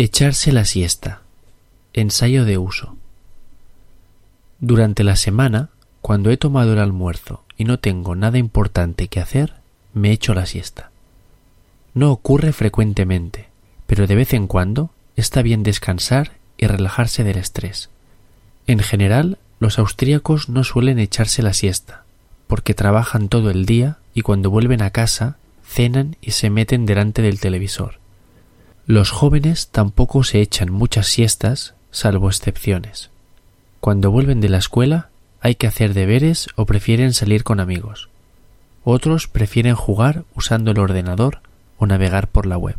Echarse la siesta. Ensayo de uso. Durante la semana, cuando he tomado el almuerzo y no tengo nada importante que hacer, me echo la siesta. No ocurre frecuentemente, pero de vez en cuando está bien descansar y relajarse del estrés. En general, los austríacos no suelen echarse la siesta, porque trabajan todo el día y cuando vuelven a casa cenan y se meten delante del televisor. Los jóvenes tampoco se echan muchas siestas, salvo excepciones. Cuando vuelven de la escuela hay que hacer deberes o prefieren salir con amigos. Otros prefieren jugar usando el ordenador o navegar por la web.